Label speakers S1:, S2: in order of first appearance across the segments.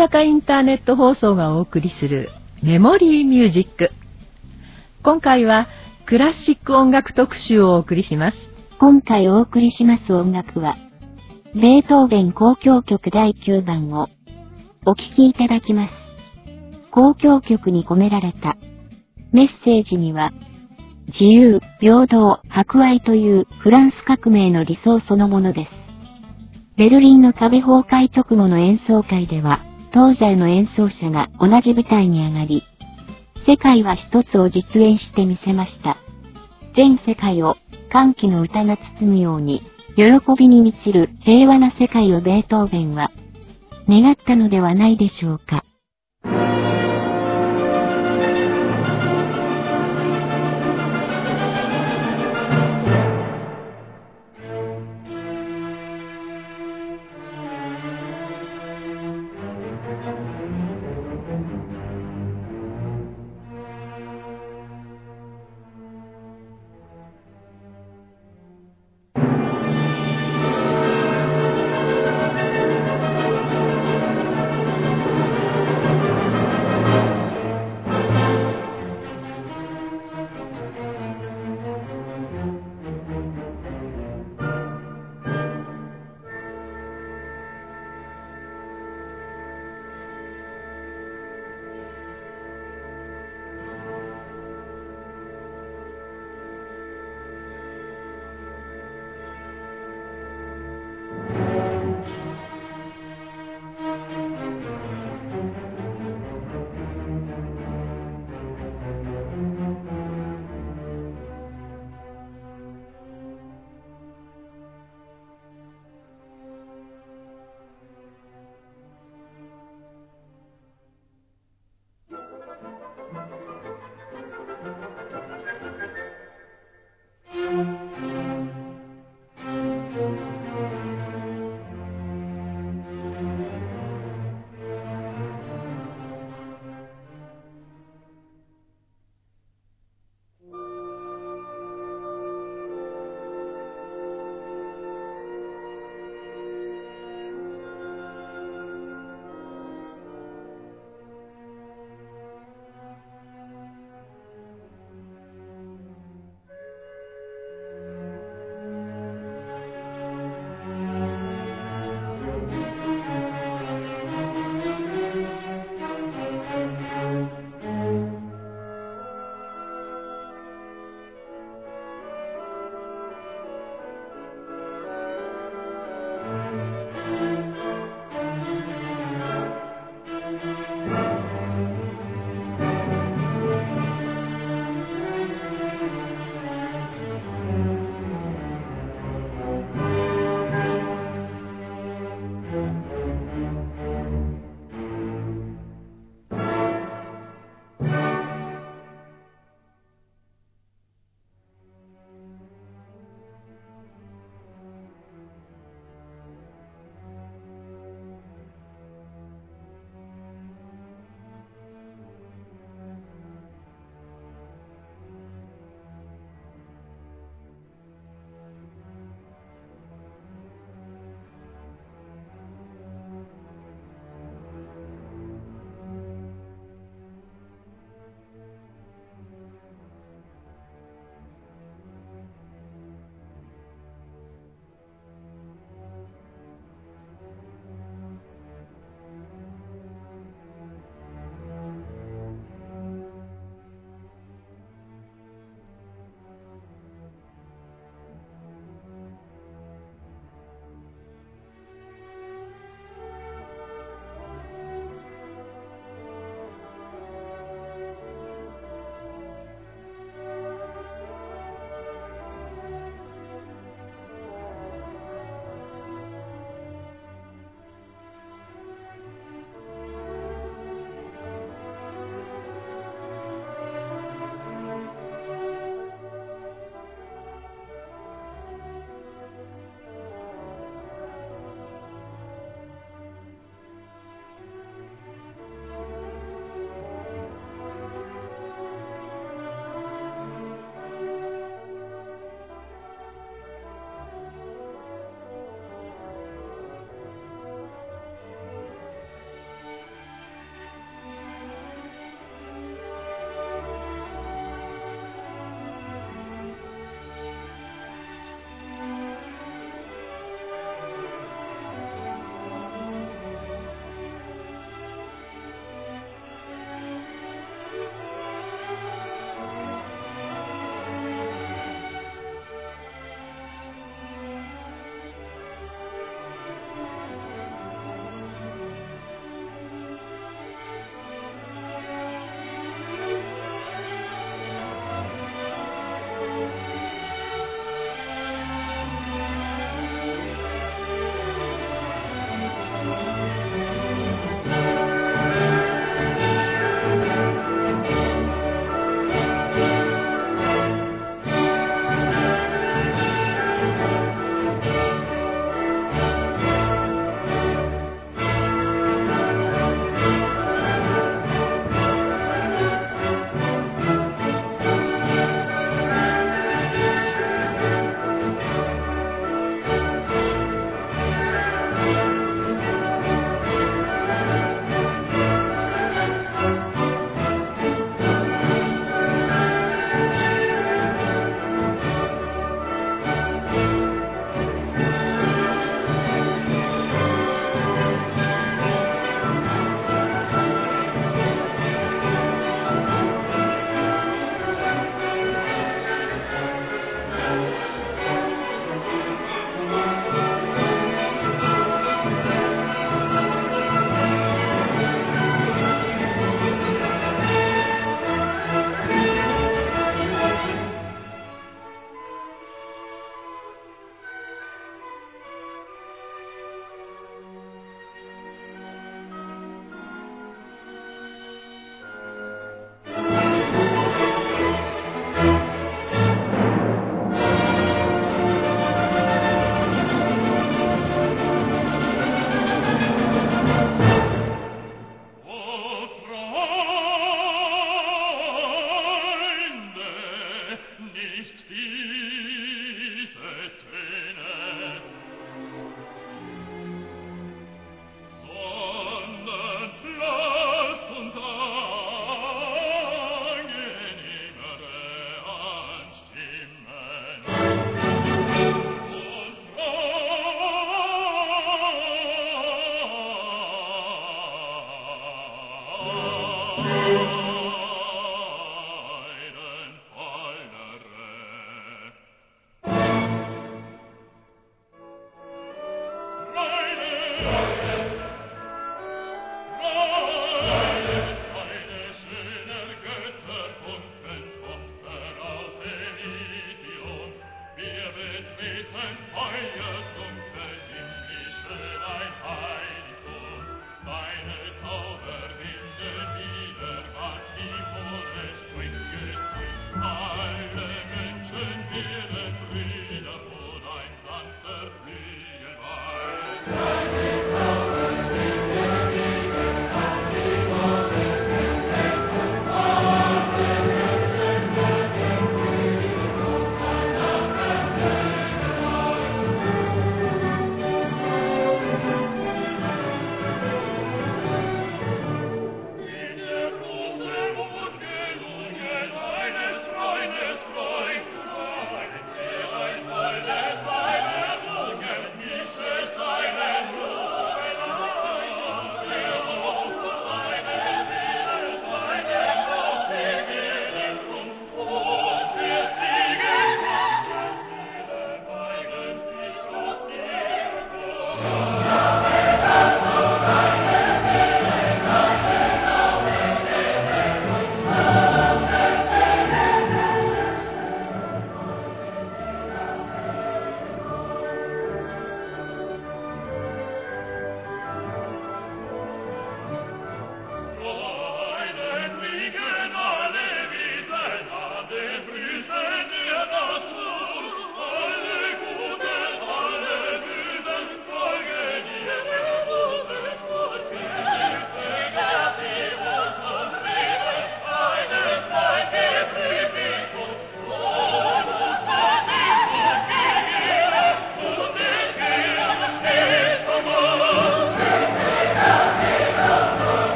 S1: やかインターネット放送がお送りするメモリーミュージック。今回はクラシック音楽特集をお送りします。
S2: 今回お送りします音楽は、ベートーベン交響曲第9番をお聴きいただきます。交響曲に込められたメッセージには、自由、平等、博愛というフランス革命の理想そのものです。ベルリンの壁崩壊直後の演奏会では、東西の演奏者が同じ舞台に上がり、世界は一つを実演してみせました。全世界を歓喜の歌が包むように、喜びに満ちる平和な世界をベートーベンは、願ったのではないでしょうか。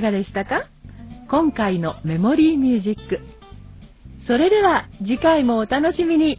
S1: かがでしたか？今回のメモリーミュージック。それでは次回もお楽しみに。